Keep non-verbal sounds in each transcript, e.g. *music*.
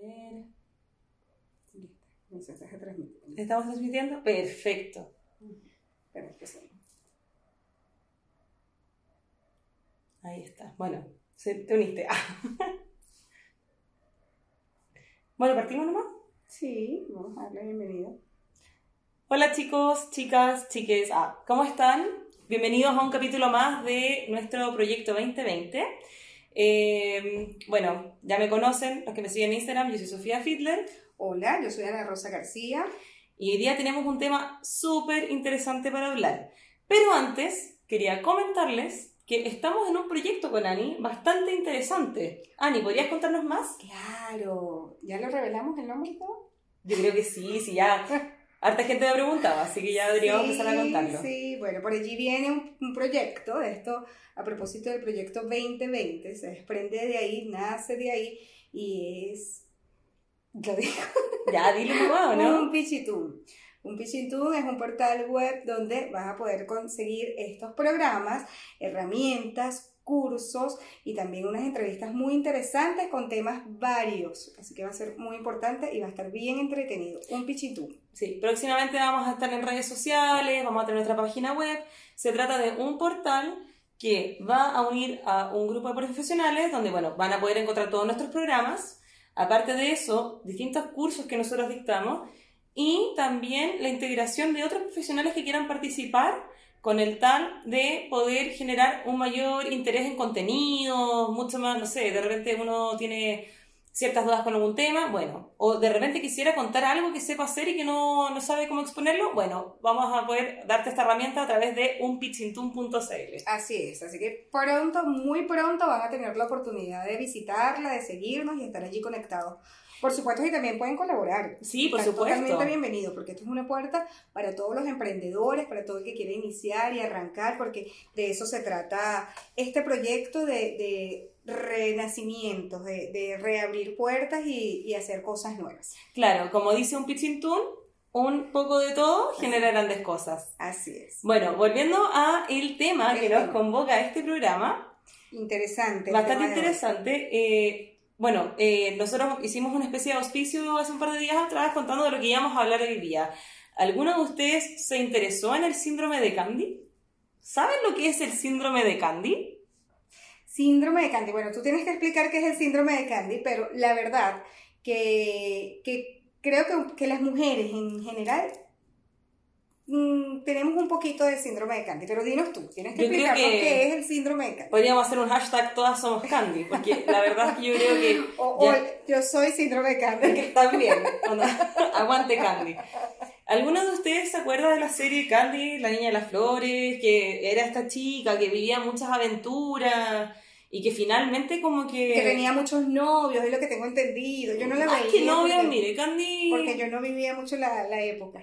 ver. Listo, se transmite. ¿Estamos transmitiendo? Perfecto. Sí. Ahí está. Bueno, se- te uniste. *laughs* bueno, partimos nomás. Sí, vamos a darle bienvenida. Hola chicos, chicas, chiques, ah, ¿cómo están? Bienvenidos a un capítulo más de nuestro proyecto 2020. Eh, bueno, ya me conocen, los que me siguen en Instagram, yo soy Sofía Fidler Hola, yo soy Ana Rosa García. y hoy día tenemos un tema súper interesante para hablar. Pero antes, quería comentarles que estamos en un proyecto con Ani bastante interesante. Ani, ¿podrías contarnos más? Claro, ¿ya lo revelamos el nombre y todo? Yo creo que sí, sí, ya. *laughs* Harta gente me preguntaba, así que ya deberíamos Sí, empezar a contarlo. Sí, bueno, por allí viene un, un proyecto, esto, a propósito del proyecto 2020, se desprende de ahí, nace de ahí, y es, lo digo, Ya, dilo ¿o ¿no? un Pichitún. Un Pichitún es un portal web donde vas a poder conseguir estos programas, herramientas, cursos y también unas entrevistas muy interesantes con temas varios. Así que va a ser muy importante y va a estar bien entretenido. Un Pichitún. Sí, próximamente vamos a estar en redes sociales, vamos a tener nuestra página web. Se trata de un portal que va a unir a un grupo de profesionales donde, bueno, van a poder encontrar todos nuestros programas. Aparte de eso, distintos cursos que nosotros dictamos y también la integración de otros profesionales que quieran participar con el tal de poder generar un mayor interés en contenido, mucho más, no sé, de repente uno tiene ciertas dudas con algún tema, bueno, o de repente quisiera contar algo que sepa hacer y que no, no sabe cómo exponerlo, bueno, vamos a poder darte esta herramienta a través de unpitchintun.cl. Así es, así que pronto, muy pronto van a tener la oportunidad de visitarla, de seguirnos y estar allí conectados. Por supuesto, y también pueden colaborar. Sí, por Están supuesto. Totalmente bienvenido, porque esto es una puerta para todos los emprendedores, para todo el que quiere iniciar y arrancar, porque de eso se trata este proyecto de, de renacimientos, de, de reabrir puertas y, y hacer cosas nuevas. Claro, como dice un pitchintun, un poco de todo genera grandes cosas. Así es. Bueno, volviendo a el tema que nos convoca a este programa, Interesante. bastante interesante. eh, bueno, eh, nosotros hicimos una especie de auspicio hace un par de días atrás contando de lo que íbamos a hablar hoy día. ¿Alguno de ustedes se interesó en el síndrome de Candy? ¿Saben lo que es el síndrome de Candy? Síndrome de Candy. Bueno, tú tienes que explicar qué es el síndrome de Candy, pero la verdad que, creo que las mujeres en general mm, tenemos un poquito de síndrome de Candy, pero dinos tú, tienes que Yo explicarnos que- qué es el síndrome de Candy. Podríamos hacer un hashtag todas somos Candy, porque la verdad es que yo creo que... *laughs* O, yo soy síndrome de Candy. que también, *laughs* aguante Candy. ¿Alguno de ustedes se acuerda de la serie Candy, la niña de las flores, que era esta chica que vivía muchas aventuras y que finalmente como que... Que tenía muchos novios, es lo que tengo entendido. Yo no la Ay, veía. que novia, porque, mire, Candy... porque yo no vivía mucho la, la época.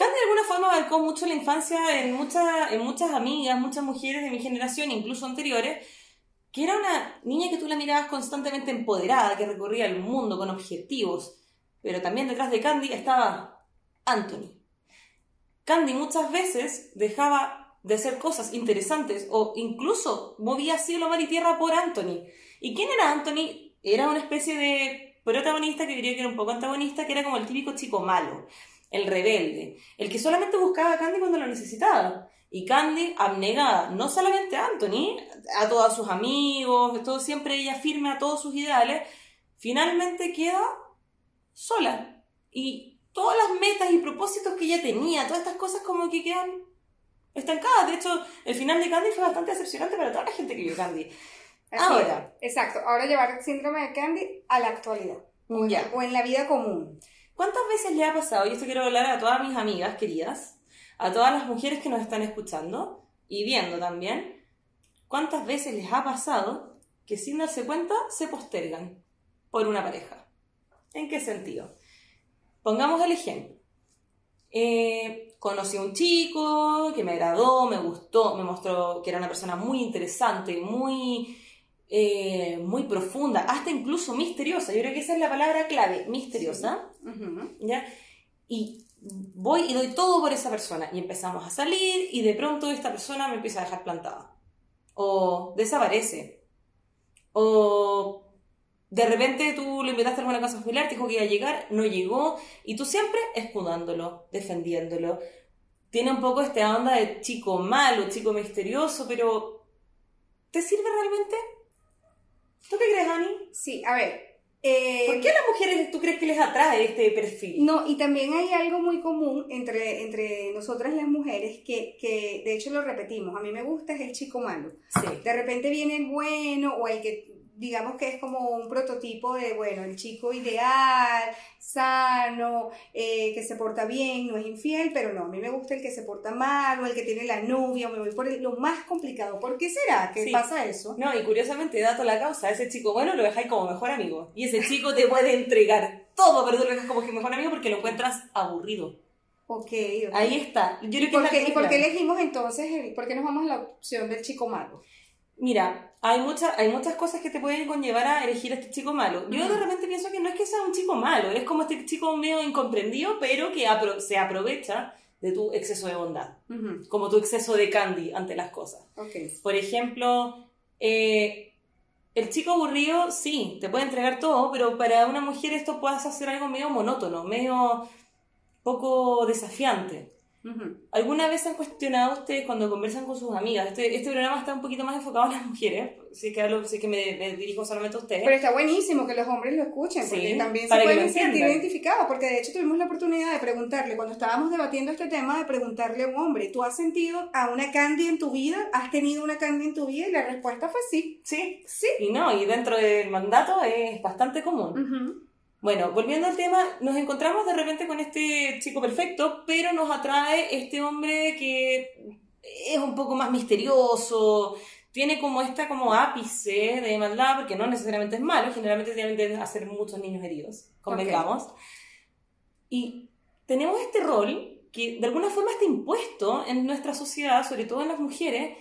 Candy de alguna forma marcó mucho la infancia en, muchas en muchas amigas, muchas mujeres de mi generación, incluso anteriores, que era una niña que tú la mirabas constantemente empoderada, que recorría el mundo con objetivos, pero también detrás de Candy estaba Anthony. Candy muchas veces dejaba de hacer cosas interesantes o incluso movía cielo, mar y tierra por Anthony. ¿Y quién era Anthony? Era una especie de protagonista que diría que era un poco antagonista, que era como el típico chico malo, el rebelde, el que solamente buscaba a Candy cuando lo necesitaba. Y Candy, abnegada, no solamente a Anthony, a todos sus amigos, todo siempre ella firme a todos sus ideales, finalmente queda sola. Y todas las metas y propósitos que ella tenía, todas estas cosas como que quedan estancadas. De hecho, el final de Candy fue bastante decepcionante para toda la gente que vio Candy. Así Ahora. es. Exacto. Ahora llevar el síndrome de Candy a la actualidad. O en, Ya. o en la vida común. ¿Cuántas veces le ha pasado, y esto quiero hablar a todas mis amigas queridas, a todas las mujeres que nos están escuchando y viendo también, cuántas veces les ha pasado que sin darse cuenta se postergan por una pareja? ¿En qué sentido? Pongamos el ejemplo. Eh, conocí a un chico que me agradó, me gustó, me mostró que era una persona muy interesante, muy, eh, muy profunda, hasta incluso misteriosa. Yo creo que esa es la palabra clave, misteriosa. Ujú. ¿ya? Y voy y doy todo por esa persona. Y empezamos a salir y de pronto esta persona me empieza a dejar plantada. O desaparece. O de repente tú lo invitaste a alguna casa familiar, te dijo que iba a llegar, no llegó, y tú siempre escudándolo, defendiéndolo. Tiene un poco esta onda de chico malo, chico misterioso, pero ¿te sirve realmente? ¿Tú qué crees, Ani? Sí, a ver. eh, ¿Por qué a las mujeres tú crees que les atrae este perfil? No, y también hay algo muy común entre, entre nosotras las mujeres que, que, de hecho, lo repetimos. A mí me gusta es el chico malo. Sí. De repente viene el bueno o el que digamos que es como un prototipo de, bueno, el chico ideal, sano, eh, que se porta bien, no es infiel, pero no, a mí me gusta el que se porta mal o el que tiene la novia, o me voy por el- lo más complicado. ¿Por qué será que Sí. pasa eso? No, y curiosamente, dato la causa, ese chico bueno lo dejáis como mejor amigo. Y ese chico te puede entregar todo, pero tú lo dejas como que mejor amigo porque lo encuentras aburrido. Ok, ok. Ahí está. Yo creo ¿Y que por, es la qué, ¿Y por qué elegimos entonces, el- por qué nos vamos a la opción del chico malo? Mira, hay, muchas hay muchas cosas que te pueden conllevar a elegir a este chico malo. Yo de repente pienso que no es que sea un chico malo, es como este chico medio incomprendido, pero que apro- se aprovecha de tu exceso de bondad, como tu exceso de candy ante las cosas. Por ejemplo, eh, el chico aburrido, sí, te puede entregar todo, pero para una mujer esto puede hacer algo medio monótono, medio poco desafiante. Ujú. ¿Alguna vez han cuestionado ustedes cuando conversan con sus amigas? Este, este programa está un poquito más enfocado en las mujeres, así que, hablo- así que me, me dirijo solamente a ustedes. Pero está buenísimo que los hombres lo escuchen, porque Sí, también se pueden sentir identificados, porque de hecho tuvimos la oportunidad de preguntarle, cuando estábamos debatiendo este tema, de preguntarle a un hombre, ¿tú has sentido a una Candy en tu vida? ¿Has tenido una Candy en tu vida? Y la respuesta fue sí. Sí, Sí. y no, y dentro del mandato es bastante común. Ujú. Bueno, volviendo al tema, nos encontramos de repente con este chico perfecto, pero nos atrae este hombre que es un poco más misterioso, tiene como esta como ápice de maldad, porque no necesariamente es malo, generalmente tienden a ser muchos niños heridos, convengamos. Y tenemos este rol que de alguna forma está impuesto en nuestra sociedad, sobre todo en las mujeres,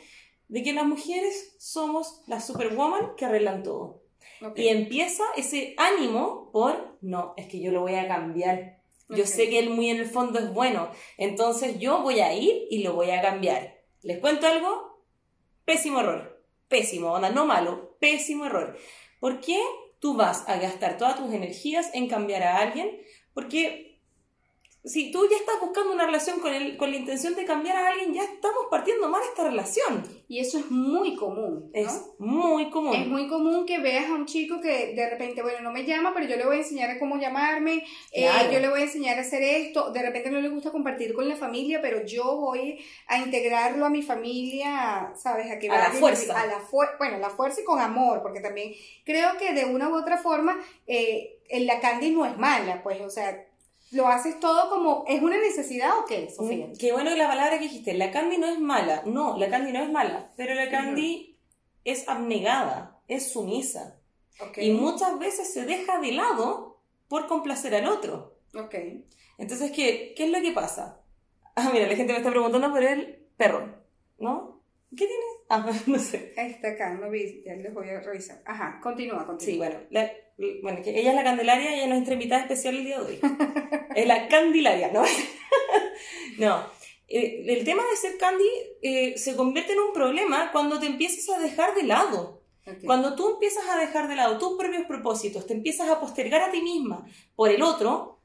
de que las mujeres somos las superwoman que arreglan todo. Ok. Y empieza ese ánimo por, no, es que yo lo voy a cambiar. Yo sé que él muy en el fondo es bueno. Entonces yo voy a ir y lo voy a cambiar. ¿Les cuento algo? Pésimo error. Pésimo, onda, no malo, pésimo error. ¿Por qué tú vas a gastar todas tus energías en cambiar a alguien? Porque si tú ya estás buscando una relación con, el, con la intención de cambiar a alguien, ya estamos partiendo mal esta relación. Y eso es muy común, ¿no? Es muy común. Es muy común que veas a un chico que de repente, bueno, no me llama, pero yo le voy a enseñar a cómo llamarme, eh, yo le voy a enseñar a hacer esto, de repente no le gusta compartir con la familia, pero yo voy a integrarlo a mi familia, ¿sabes? A que A la fuerza. A la fu- bueno, a la fuerza y con amor, porque también creo que de una u otra forma eh, la candy no es mala, pues, o sea, lo haces todo como, ¿es una necesidad o qué, Sofía? Mm, Qué bueno la palabra que dijiste. La Candy no es mala. No, la Candy no es mala. Pero la Candy es abnegada, es sumisa. Ok, Y muchas veces se deja de lado por complacer al otro. ok. Entonces, ¿qué, ¿qué es lo que pasa? Ah, mira, la gente me está preguntando por el perro. ¿No? ¿Qué tienes? Ah, no sé. Ahí está acá, no vi, ya les voy a revisar. Ajá, continúa, continúa. Sí, bueno. la- bueno, que ella es la Candelaria, ella es nuestra invitada especial el día de hoy. *laughs* es la Candelaria, ¿no? *laughs* no. Eh, el tema de ser Candy eh, se convierte en un problema cuando te empiezas a dejar de lado. Ok. Cuando tú empiezas a dejar de lado tus propios propósitos, te empiezas a postergar a ti misma por el otro,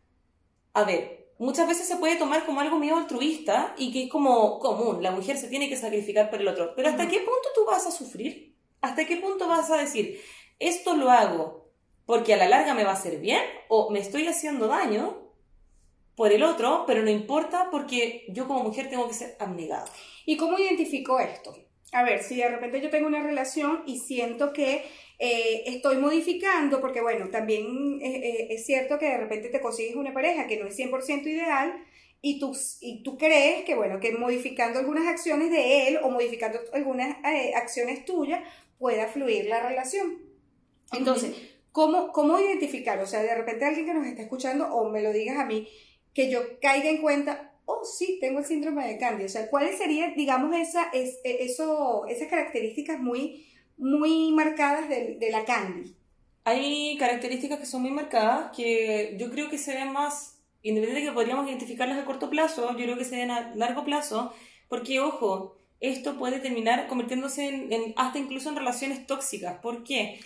a ver, muchas veces se puede tomar como algo medio altruista y que es como común, la mujer se tiene que sacrificar por el otro. Pero ¿hasta qué punto tú vas a sufrir? ¿Hasta qué punto vas a decir, esto lo hago porque a la larga me va a hacer bien o me estoy haciendo daño por el otro, pero no importa porque yo como mujer tengo que ser abnegada? ¿Y cómo identifico esto? A ver, si de repente yo tengo una relación y siento que eh, estoy modificando, porque bueno, también eh, eh, es cierto que de repente te consigues una pareja que no es 100% ideal y tú, y tú crees que bueno, que modificando algunas acciones de él o modificando algunas eh, acciones tuyas pueda fluir la relación. Entonces, ¿cómo, ¿cómo identificar? O sea, de repente alguien que nos está escuchando o me lo digas a mí, que yo caiga en cuenta, oh sí, tengo el síndrome de Candy. O sea, ¿cuáles serían, digamos, esa, es, eh, eso, esas características muy, muy marcadas de, de la Candy? Hay características que son muy marcadas que yo creo que se ven más, independientemente de que podríamos identificarlas a corto plazo, yo creo que se ven a largo plazo, porque ojo, esto puede terminar convirtiéndose en, en- hasta incluso en relaciones tóxicas. ¿Por qué?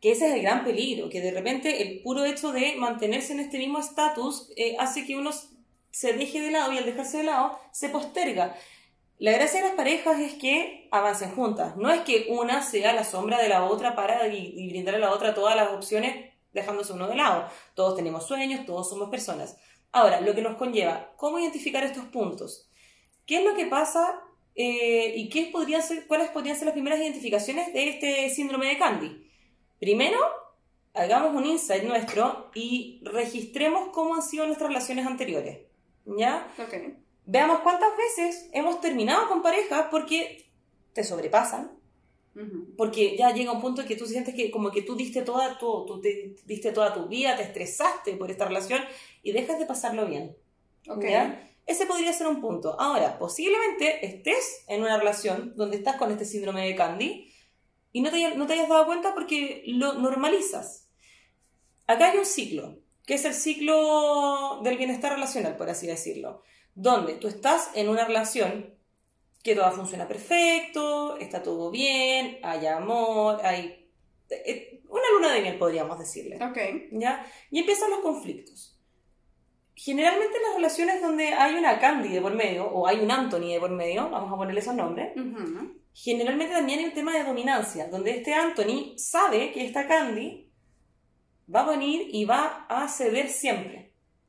Que ese es el gran peligro, que de repente el puro hecho de mantenerse en este mismo estatus eh, hace que uno se deje de lado y al dejarse de lado se posterga. La gracia de las parejas es que avancen juntas, no es que una sea la sombra de la otra para y, brindar a la otra todas las opciones dejándose uno de lado. Todos tenemos sueños, todos somos personas. Ahora, lo que nos conlleva, ¿cómo identificar estos puntos? ¿Qué es lo que pasa eh, y qué cuáles podrían ser las primeras identificaciones de este síndrome de Candy? Primero, hagamos un insight nuestro y registremos cómo han sido nuestras relaciones anteriores. ¿Ya? Okay veamos cuántas veces hemos terminado con parejas porque te sobrepasan, porque ya llega un punto en que tú sientes que como que tú diste toda tu, tú te, diste toda tu vida, te estresaste por esta relación y dejas de pasarlo bien. Ese podría ser un punto. Ahora, posiblemente estés en una relación donde estás con este síndrome de Candy y no te, no te hayas dado cuenta porque lo normalizas. Acá hay un ciclo, que es el ciclo del bienestar relacional, por así decirlo donde tú estás en una relación que todo funciona perfecto, está todo bien, hay amor, hay eh, una luna de miel, podríamos decirle. Ok. ¿Ya? Y empiezan los conflictos. Generalmente en las relaciones donde hay una Candy de por medio, o hay un Anthony de por medio, vamos a ponerle esos nombres, generalmente también hay un tema de dominancia, donde este Anthony sabe que esta Candy va a venir y va a ceder siempre.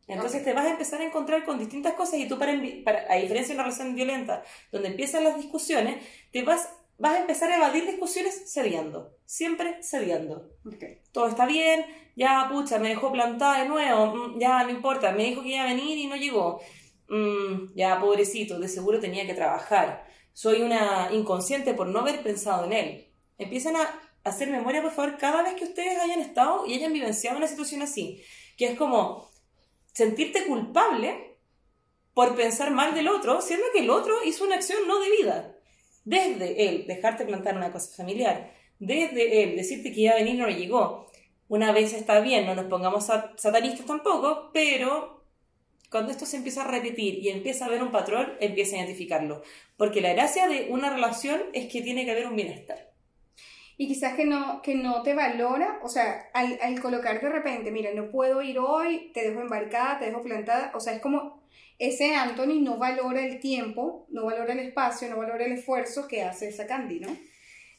Entonces te vas a empezar a encontrar con distintas cosas y tú, para, a diferencia de una relación violenta, donde empiezan las discusiones, te vas, vas a empezar a evadir discusiones cediendo, siempre cediendo. Todo está bien, ya, pucha, me dejó plantada de nuevo, mm, ya, no importa, me dijo que iba a venir y no llegó. Mm, ya, pobrecito, de seguro tenía que trabajar. Soy una inconsciente por no haber pensado en él. Empiezan a hacer memoria, por favor, cada vez que ustedes hayan estado y hayan vivenciado una situación así, que es como sentirte culpable por pensar mal del otro, siendo que el otro hizo una acción no debida. Desde él dejarte plantar una cosa familiar, desde él decirte que iba a venir no llegó. Una vez está bien, no nos pongamos satanistas tampoco, pero cuando esto se empieza a repetir y empieza a haber un patrón, empieza a identificarlo. Porque la gracia de una relación es que tiene que haber un bienestar y quizás que no, que no te valora, o sea, al, al colocar de repente, mira, no puedo ir hoy, te dejo embarcada, te dejo plantada, o sea, es como ese Anthony no valora el tiempo, no valora el espacio, no valora el esfuerzo que hace esa Candy, ¿no?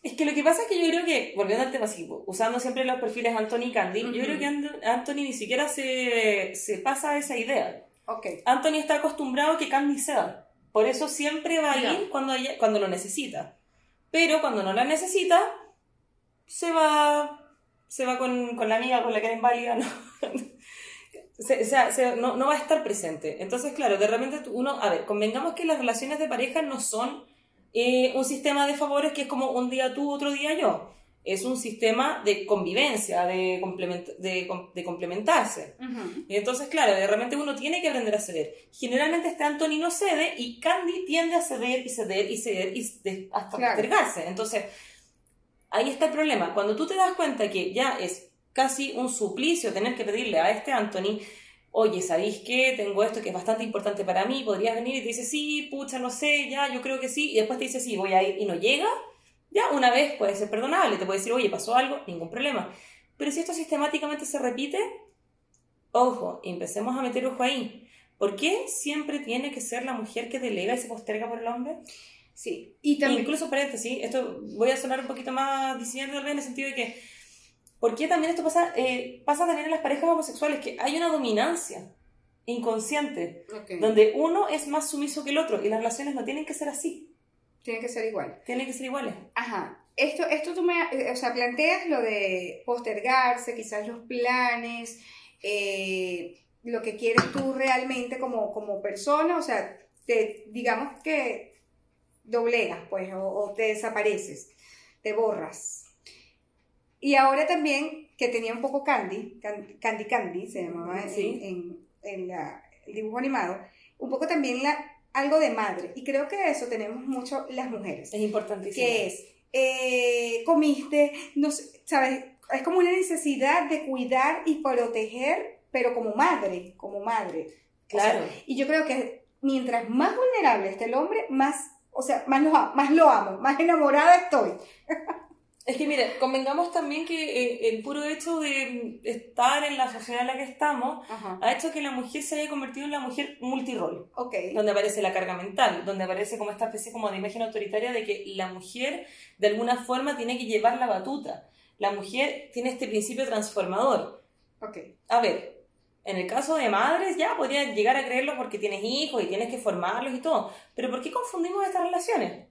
Es que lo que pasa es que yo creo que, volviendo al tema usando siempre los perfiles Anthony y Candy, yo creo que Anthony ni siquiera se, se pasa esa idea. Okay. Anthony está acostumbrado a que Candy sea. Por eso siempre va a ir cuando, cuando lo necesita. Pero cuando no la necesita, se va, se va con, con la amiga con la que era inválida, ¿no? *laughs* o sea, no, no, va a estar presente. Entonces, claro, de repente uno, a ver, convengamos que las relaciones de pareja no son eh, un sistema de favores que es como un día tú, otro día yo. Es un sistema de convivencia, de, de, de complementarse. Y entonces, claro, de repente uno tiene que aprender a ceder. Generalmente este Anthony no cede y Candy tiende a ceder y ceder y ceder y hasta claro. Entonces, ahí está el problema. Cuando tú te das cuenta que ya es casi un suplicio tener que pedirle a este Anthony, oye, ¿sabéis qué? Tengo esto que es bastante importante para mí, podrías venir y te dice, sí, pucha, no sé, ya, yo creo que sí, y después te dice, sí, voy a ir y no llega, ya una vez puede ser perdonable, te puede decir, oye, pasó algo, ningún problema. Pero si esto sistemáticamente se repite, ojo, empecemos a meter ojo ahí. ¿Por qué siempre tiene que ser la mujer que delega y se posterga por el hombre? Sí. Y también... Incluso paréntesis, esto voy a sonar un poquito más vez en el sentido de que, ¿por qué también esto pasa, eh, pasa también en las parejas homosexuales? Que hay una dominancia inconsciente, donde uno es más sumiso que el otro y las relaciones no tienen que ser así. Tienen que ser iguales. Tienen que ser iguales. Ajá. Esto, esto tú me, eh, o sea, planteas lo de postergarse, quizás los planes, eh, lo que quieres tú realmente como, como persona, o sea, te, digamos que doblegas, pues, o, te desapareces, te borras. Y ahora también, que tenía un poco Candy, Candy Candy, se llamaba en, el dibujo animado, un poco también la, algo de madre. Y creo que eso tenemos mucho las mujeres. Es importantísimo. Que es, eh, comiste, no ¿sabes? Es como una necesidad de cuidar y proteger, pero como madre, como madre. Claro. y yo creo que mientras más vulnerable esté el hombre, más o sea, más lo, más lo amo, más enamorada estoy. Es que mire, convengamos también que eh, el puro hecho de estar en la sociedad en la que estamos Ajá. ha hecho que la mujer se haya convertido en la mujer multirol. Ok. donde aparece la carga mental, donde aparece como esta especie como de imagen autoritaria de que la mujer de alguna forma tiene que llevar la batuta. La mujer tiene este principio transformador. Ok. A ver, en el caso de madres ya podrían llegar a creerlo porque tienes hijos y tienes que formarlos y todo, pero ¿por qué confundimos estas relaciones?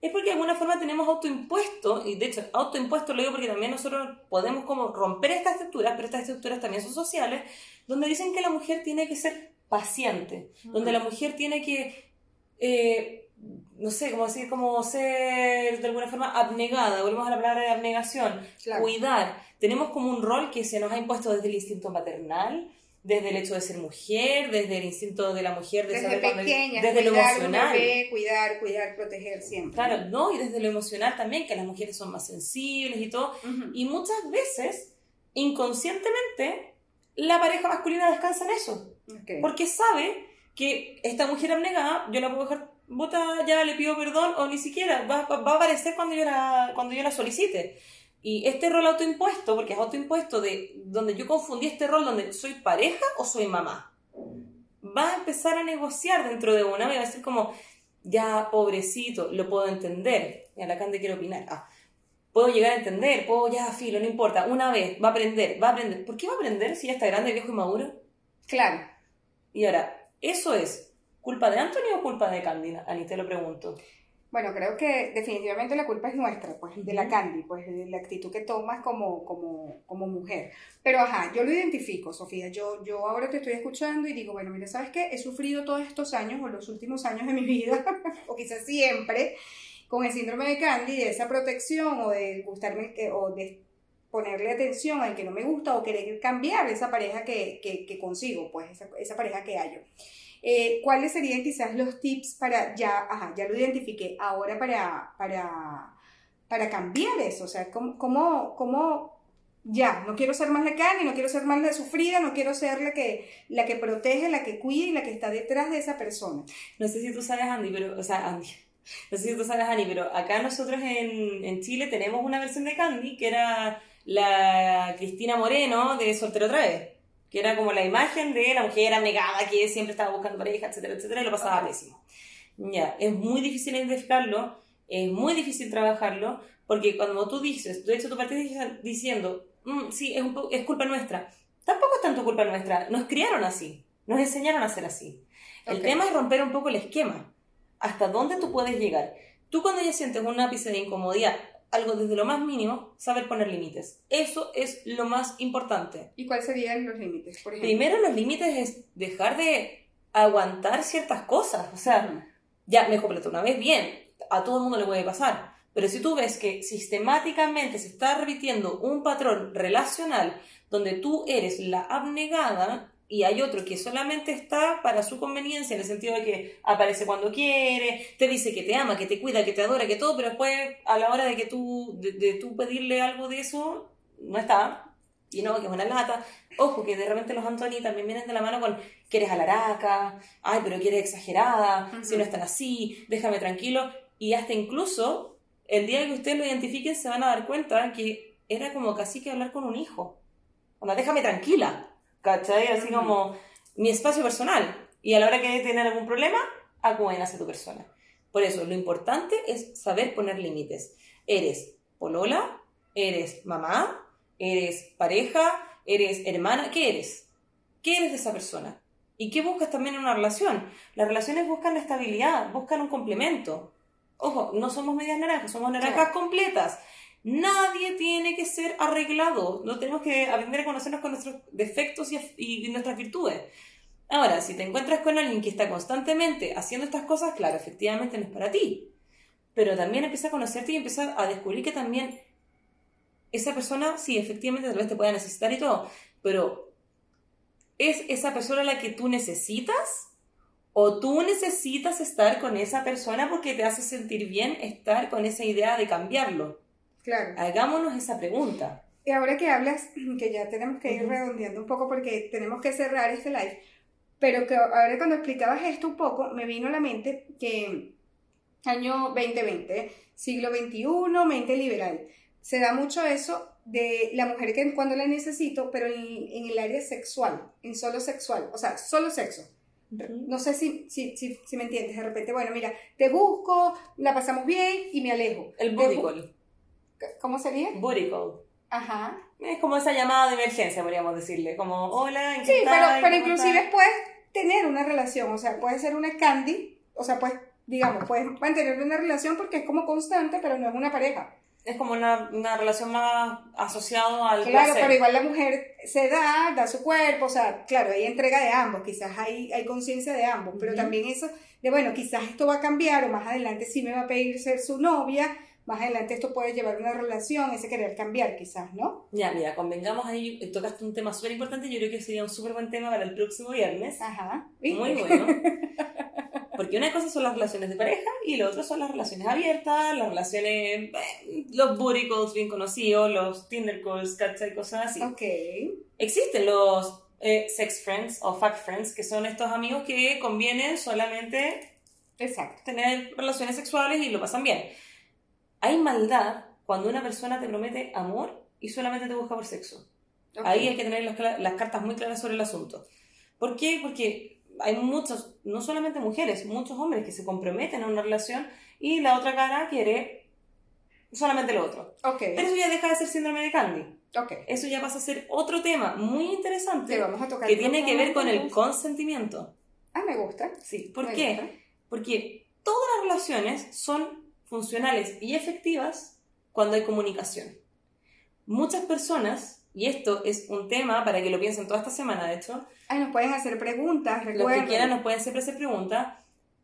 Es porque de alguna forma tenemos autoimpuesto, y de hecho autoimpuesto lo digo porque también nosotros podemos como romper estas estructuras, pero estas estructuras también son sociales, donde dicen que la mujer tiene que ser paciente, donde la mujer tiene que, eh, no sé, como decir, como ser de alguna forma abnegada, volvemos a la palabra de abnegación, Claro. cuidar. Tenemos como un rol que se nos ha impuesto desde el instinto maternal, desde el hecho de ser mujer, desde el instinto de la mujer de Desde saber pequeña, desde lo cuidar un emocional. bebé, cuidar, cuidar, proteger siempre. Claro, no, y desde lo emocional también, que las mujeres son más sensibles y todo. Ujú. Y muchas veces, inconscientemente, la pareja masculina descansa en eso. Ok. Porque sabe que esta mujer abnegada, yo la puedo dejar bota, ya le pido perdón, o ni siquiera, va, va- va a aparecer cuando yo, la, cuando yo la solicite. Y este rol autoimpuesto, porque es autoimpuesto, de donde yo confundí este rol donde soy pareja o soy mamá, va a empezar a negociar dentro de una, me va a decir como, ya, pobrecito, lo puedo entender. Y a la Cande quiero opinar. Ah, puedo llegar a entender, puedo, ya, filo, no importa, una vez, va a aprender, va a aprender. ¿Por qué va a aprender si ya está grande, viejo y maduro? Claro. Y ahora, ¿eso es culpa de Anthony o culpa de Candy? Ani, te lo pregunto. Bueno, creo que definitivamente la culpa es nuestra, pues, de la. Candy, pues, de la actitud que tomas como, como, como mujer. Pero, ajá, yo lo identifico, Sofía. Yo, yo ahora te estoy escuchando y digo, bueno, mira, ¿sabes qué? He sufrido todos estos años, o los últimos años de mi vida, *laughs* o quizás siempre, con el síndrome de Candy, de esa protección, o de gustarme, eh, o de ponerle atención al que no me gusta, o querer cambiar esa pareja que, que, que consigo, pues, esa, esa pareja que hallo. Eh, ¿Cuáles serían quizás los tips para ya, ajá, ya lo identifiqué, ahora para, para, para cambiar eso? O sea, ¿cómo, cómo, cómo ya, no quiero ser más la carne, no quiero ser más la sufrida, no quiero ser la que, la que protege, la que cuida y la que está detrás de esa persona? No sé si tú sabes, Andy, pero, o sea, Andy. No sé si tú sabes, Andy, pero acá nosotros en, en Chile tenemos una versión de Candy que era la Cristina Moreno de Soltero otra vez. Que era como la imagen de la mujer abnegada que siempre estaba buscando pareja, etcétera, etcétera, y lo pasaba pésimo. Ya, es muy difícil identificarlo, es muy difícil trabajarlo, porque cuando tú dices, de hecho tú partes diciendo, "Mm, sí, es, un po- es culpa nuestra. Tampoco es tanto culpa nuestra, nos criaron así, nos enseñaron a ser así. El tema es romper un poco el esquema. ¿Hasta dónde tú puedes llegar? Tú cuando ya sientes un ápice de incomodidad, algo desde lo más mínimo, saber poner límites. Eso es lo más importante. ¿Y cuáles serían los límites, por ejemplo? Primero los límites es dejar de aguantar ciertas cosas. O sea, Ujú. ya me completo una vez bien, a todo el mundo le puede pasar. Pero si tú ves que sistemáticamente se está repitiendo un patrón relacional donde tú eres la abnegada y hay otro que solamente está para su conveniencia, en el sentido de que aparece cuando quiere, te dice que te ama, que te cuida, que te adora, que todo, pero después a la hora de que tú, de, de tú pedirle algo de eso, no está. Y no, que es una lata. Ojo, que de repente los Anthony también vienen de la mano con que eres alaraca, ay, pero que eres exagerada, si no están así, déjame tranquilo. Y hasta incluso el día que ustedes lo identifiquen se van a dar cuenta que era como casi que hablar con un hijo. Onda, déjame tranquila, ¿cachai? Así como mi espacio personal. Y a la hora que tienen algún problema, acuden hacia tu persona. Por eso, lo importante es saber poner límites. Eres polola, eres mamá, eres pareja, eres hermana, ¿qué eres? ¿Qué eres de esa persona? ¿Y qué buscas también en una relación? Las relaciones buscan la estabilidad, buscan un complemento. Ojo, no somos medias naranjas, somos naranjas Claro. completas. Nadie tiene que ser arreglado. No tenemos que aprender a conocernos con nuestros defectos y, nuestras virtudes. Ahora, si te encuentras con alguien que está constantemente haciendo estas cosas, claro, efectivamente no es para ti. Pero también empieza a conocerte y empieza a descubrir que también esa persona, sí, efectivamente tal vez te pueda necesitar y todo, pero ¿es esa persona la que tú necesitas? ¿O tú necesitas estar con esa persona porque te hace sentir bien estar con esa idea de cambiarlo? Claro. Hagámonos esa pregunta. Y ahora que hablas, *clears throat* que ya tenemos que ir Ujú. redondeando un poco porque tenemos que cerrar este live, pero que ahora cuando explicabas esto un poco, me vino a la mente que año 2020, siglo XXI, mente liberal. se da mucho eso de la mujer que cuando la necesito, pero en, en el área sexual, en solo sexual, o sea, solo sexo. No sé si, si, si, si, me entiendes. De repente, bueno, mira, te busco, la pasamos bien y me alejo. El booty call. ¿Cómo sería? Booty call. Ajá. Es como esa llamada de emergencia, podríamos decirle. Como, hola, ¿en Sí, pero, pero inclusive puedes tener una relación. O sea, puede ser una candy. O sea, pues, digamos, puedes mantener una relación porque es como constante, pero no es una pareja es como una, una relación más asociada al Claro, pero igual la mujer se da, da su cuerpo, o sea, claro, hay entrega de ambos, quizás hay, hay conciencia de ambos, pero también eso de, bueno, quizás esto va a cambiar o más adelante sí me va a pedir ser su novia, más adelante esto puede llevar una relación, ese querer cambiar quizás, ¿no? Ya, mira, convengamos ahí, tocaste un tema súper importante, yo creo que sería un súper buen tema para el próximo viernes. Ajá. Muy bueno. Porque una cosa son las relaciones de pareja y lo otro son las relaciones abiertas, las relaciones, eh, los booty calls bien conocidos, los Tinder calls, ¿cachai? Cosas así. Ok. Existen los eh, sex friends o fuck friends, que son estos amigos que convienen solamente Exacto. tener relaciones sexuales y lo pasan bien. Hay maldad cuando una persona te promete amor y solamente te busca por sexo. Ahí hay que tener las, las cartas muy claras sobre el asunto. ¿Por qué? Porque hay muchos, no solamente mujeres, muchos hombres que se comprometen a una relación y la otra cara quiere solamente lo otro. Okay. Pero eso ya deja de ser síndrome de Candy. Okay. Eso ya pasa a ser otro tema muy interesante vamos a tocar que tiene que ver con el consentimiento. Ah, me gusta. Sí, ¿por qué? Porque todas las relaciones son funcionales y efectivas cuando hay comunicación. Muchas personas y esto es un tema para que lo piensen toda esta semana, de hecho. Ay, nos pueden hacer preguntas, recuerden. Los que quieran nos pueden siempre hacer preguntas.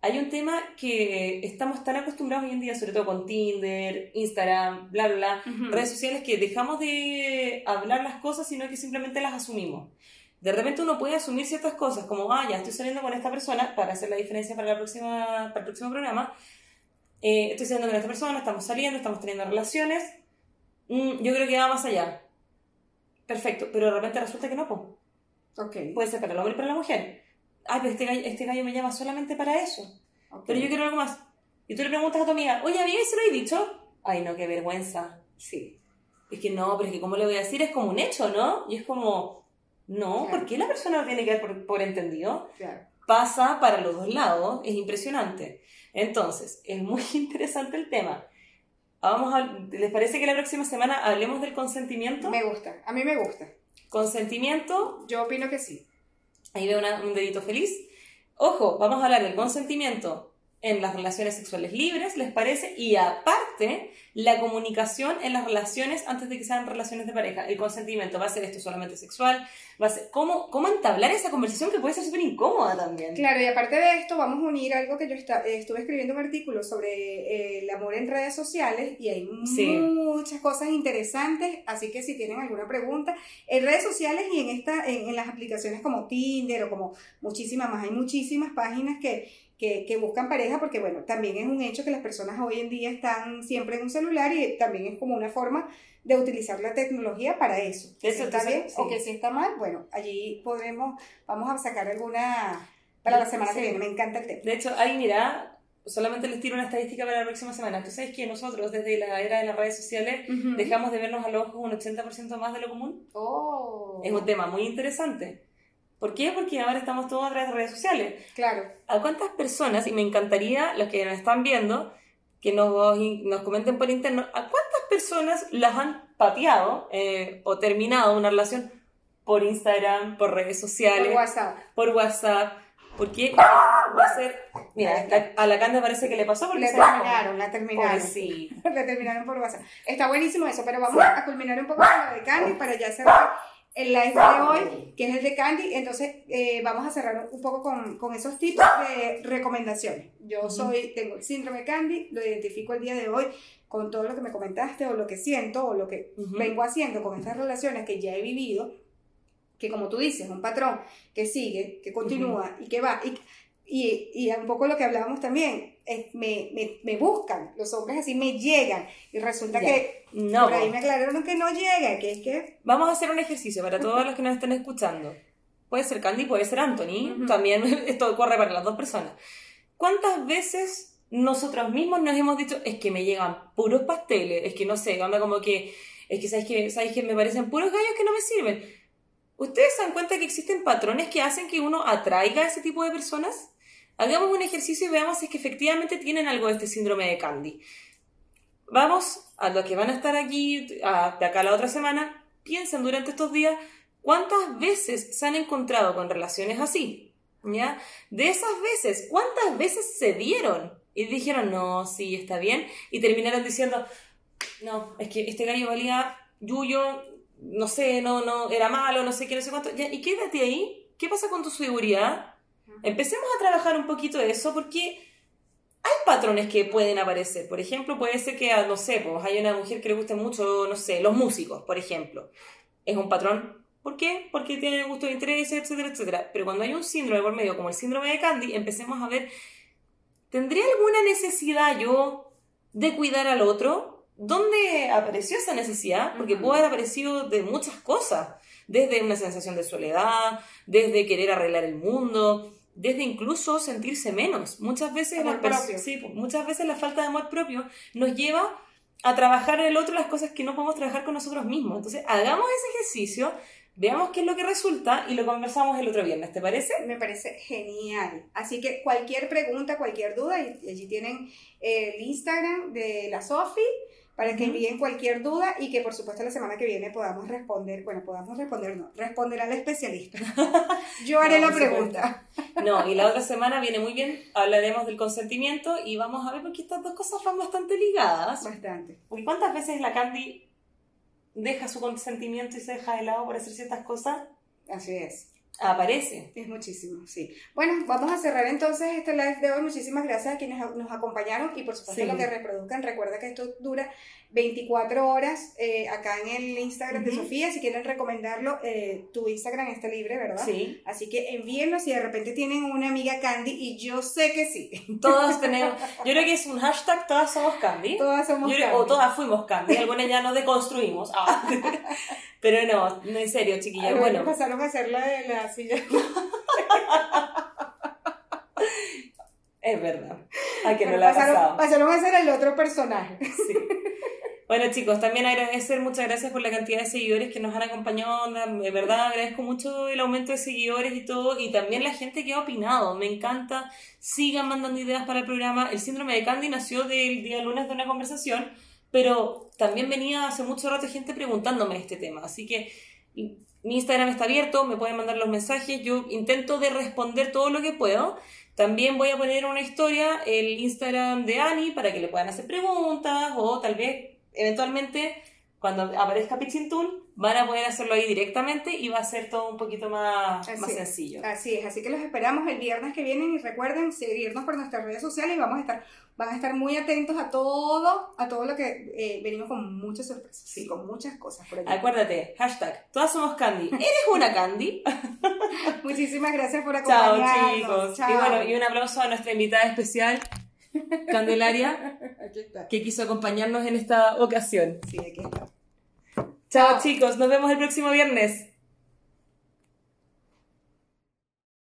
Hay un tema que estamos tan acostumbrados hoy en día, sobre todo con Tinder, Instagram, bla, bla, bla, redes sociales, que dejamos de hablar las cosas, sino que simplemente las asumimos. De repente uno puede asumir ciertas cosas, como, ah, ya estoy saliendo con esta persona, para hacer la diferencia para, la próxima, para el próximo programa. Eh, estoy saliendo con esta persona, estamos saliendo, estamos teniendo relaciones. Mm, yo creo que va más allá perfecto, pero de repente resulta que no, pues. Okay. Puede ser para el hombre y para la mujer. Ay, pero este gallo, este gallo me llama solamente para eso. Pero yo quiero algo más. Y tú le preguntas a tu amiga, oye, amiga, ¿se lo he dicho? Ay, no, qué vergüenza. Sí. Es que no, pero es que ¿cómo le voy a decir? Es como un hecho, ¿no? Y es como, no, ¿por qué la persona lo tiene que dar por, por entendido? Claro. Pasa para los dos lados, es impresionante. Entonces, es muy *laughs* interesante el tema. Vamos a, ¿Les parece que la próxima semana hablemos del consentimiento? Me gusta, a mí me gusta. Consentimiento. Yo opino que sí. Ahí veo un dedito feliz. Ojo, vamos a hablar del consentimiento en las relaciones sexuales libres, ¿les parece? Y aparte, la comunicación en las relaciones antes de que sean relaciones de pareja. El consentimiento va a ser esto solamente sexual, va a ser cómo, cómo entablar esa conversación que puede ser súper incómoda también. Claro, y aparte de esto, vamos a unir algo que yo estuve escribiendo un artículo sobre eh, el amor en redes sociales y hay muchas cosas interesantes, así que si tienen alguna pregunta, en redes sociales y en, esta, en, en las aplicaciones como Tinder o como muchísimas más, hay muchísimas páginas que que, buscan pareja, porque bueno, también es un hecho que las personas hoy en día están siempre en un celular y también es como una forma de utilizar la tecnología para eso. Eso está bien o que si está mal, bueno, allí podemos, vamos a sacar alguna para la semana que viene, me encanta el tema. De hecho, ahí mira, solamente les tiro una estadística para la próxima semana. Tú sabes que nosotros, desde la era de las redes sociales, dejamos de vernos a los ojos un 80% más de lo común. Oh. Es un tema muy interesante. ¿Por qué? Porque ahora estamos todos a través de redes sociales. Claro. ¿A cuántas personas, y me encantaría los que nos están viendo, que nos, nos comenten por interno, ¿a cuántas personas las han pateado eh, o terminado una relación por Instagram, por redes sociales? Por WhatsApp. Por WhatsApp. Porque va a ser. Mira, a la Canda parece que le pasó porque la terminaron, la terminaron. Sí. la *laughs* terminaron por WhatsApp. Está buenísimo eso, pero vamos a culminar un poco con lo de Candy para ya cerrar el live de hoy, que es el de Candy. Entonces, eh, vamos a cerrar un poco con, con, esos tipos de recomendaciones. Yo soy, tengo el síndrome de Candy, lo identifico el día de hoy con todo lo que me comentaste o lo que siento o lo que vengo haciendo con estas relaciones que ya he vivido, que como tú dices, un patrón que sigue, que continúa y que va. Y, y, y, un poco lo que hablábamos también, me, me, me, buscan, los hombres así me llegan y resulta que no, por ahí me aclararon que no llega, que es que... Vamos a hacer un ejercicio para todos los que nos estén escuchando. Puede ser Candy, puede ser Anthony, también *laughs* esto corre para las dos personas. ¿Cuántas veces nosotros mismos nos hemos dicho, es que me llegan puros pasteles, es que no sé, anda como que, es que sabéis que, sabéis que me parecen puros gallos que no me sirven. ¿Ustedes se dan cuenta que existen patrones que hacen que uno atraiga a ese tipo de personas? Hagamos un ejercicio y veamos si es que efectivamente tienen algo de este síndrome de Candy. Vamos a los que van a estar aquí de acá la otra semana, piensen durante estos días cuántas veces se han encontrado con relaciones así. ¿Ya? De esas veces, ¿cuántas veces se dieron? Y dijeron, no, sí, está bien. Y terminaron diciendo, no, es que este gallo valía yuyo, no sé, no, no, era malo, no sé qué, no sé cuánto. ¿Y quédate ahí? ¿Qué pasa con tu seguridad? Empecemos a trabajar un poquito eso porque hay patrones que pueden aparecer. Por ejemplo, puede ser que, no sé, pues hay una mujer que le guste mucho, no sé, los músicos, por ejemplo. Es un patrón. ¿Por qué? Porque tiene gusto de interés, etcétera, etcétera. Pero cuando hay un síndrome por medio, como el síndrome de Candy, empecemos a ver, ¿tendría alguna necesidad yo de cuidar al otro? ¿Dónde apareció esa necesidad? Porque puede haber aparecido de muchas cosas. Desde una sensación de soledad, desde querer arreglar el mundo, desde incluso sentirse menos. Muchas veces, la, muchas veces la falta de amor propio nos lleva a trabajar en el otro las cosas que no podemos trabajar con nosotros mismos. Entonces, hagamos ese ejercicio, veamos qué es lo que resulta y lo conversamos el otro viernes, ¿te parece? Me parece genial. Así que cualquier pregunta, cualquier duda, allí tienen el Instagram de la Sofi para que envíen cualquier duda y que por supuesto la semana que viene podamos responder, bueno, podamos responder, no, responder al especialista. *laughs* Yo haré la pregunta. No, y la otra semana viene muy bien, hablaremos del consentimiento y vamos a ver porque estas dos cosas van bastante ligadas. Bastante. Porque ¿cuántas veces la Candy deja su consentimiento y se deja de lado por hacer ciertas cosas? Así es aparece. Es muchísimo, sí. Bueno, vamos a cerrar entonces este live de hoy. Muchísimas gracias a quienes nos acompañaron y por supuesto lo que reproduzcan. Recuerda que esto dura 24 horas eh, acá en el Instagram de Sofía. Si quieren recomendarlo, eh, tu Instagram está libre, ¿verdad? Sí. Así que envíenlo si de repente tienen una amiga Candy y yo sé que sí. *laughs* Todos tenemos. *laughs* Yo creo que es un hashtag todas somos Candy. Todas somos Candy. O todas fuimos Candy. Algunas ya nos deconstruimos. Ah. *laughs* Pero no, no en serio, chiquillas. bueno. pasaron a hacer la de la silla. *laughs* es verdad. A que no la pasaron, pasado. pasaron a ser el otro personaje. Sí. Bueno chicos, también agradecer, muchas gracias por la cantidad de seguidores que nos han acompañado, de verdad agradezco mucho el aumento de seguidores y todo, y también la gente que ha opinado, me encanta, sigan mandando ideas para el programa, el síndrome de Candy nació del día lunes de una conversación, pero también venía hace mucho rato gente preguntándome este tema, así que mi Instagram está abierto, me pueden mandar los mensajes, yo intento de responder todo lo que puedo. También voy a poner una historia, el Instagram de Ani, para que le puedan hacer preguntas o tal vez, eventualmente, cuando aparezca Pitching Tool, van a poder hacerlo ahí directamente y va a ser todo un poquito más, más sencillo. Así es, así que los esperamos el viernes que viene y recuerden seguirnos por nuestras redes sociales y vamos a estar van a estar muy atentos a todo, a todo lo que eh, venimos con muchas sorpresas, sí, con muchas cosas por Acuérdate, hashtag, todas somos Candy. ¿Eres una Candy? *laughs* Muchísimas gracias por acompañarnos. Chao, chicos. Y bueno, y un aplauso a nuestra invitada especial, Candelaria, *laughs* que quiso acompañarnos en esta ocasión. Sí, aquí está. Chao, chicos, nos vemos el próximo viernes.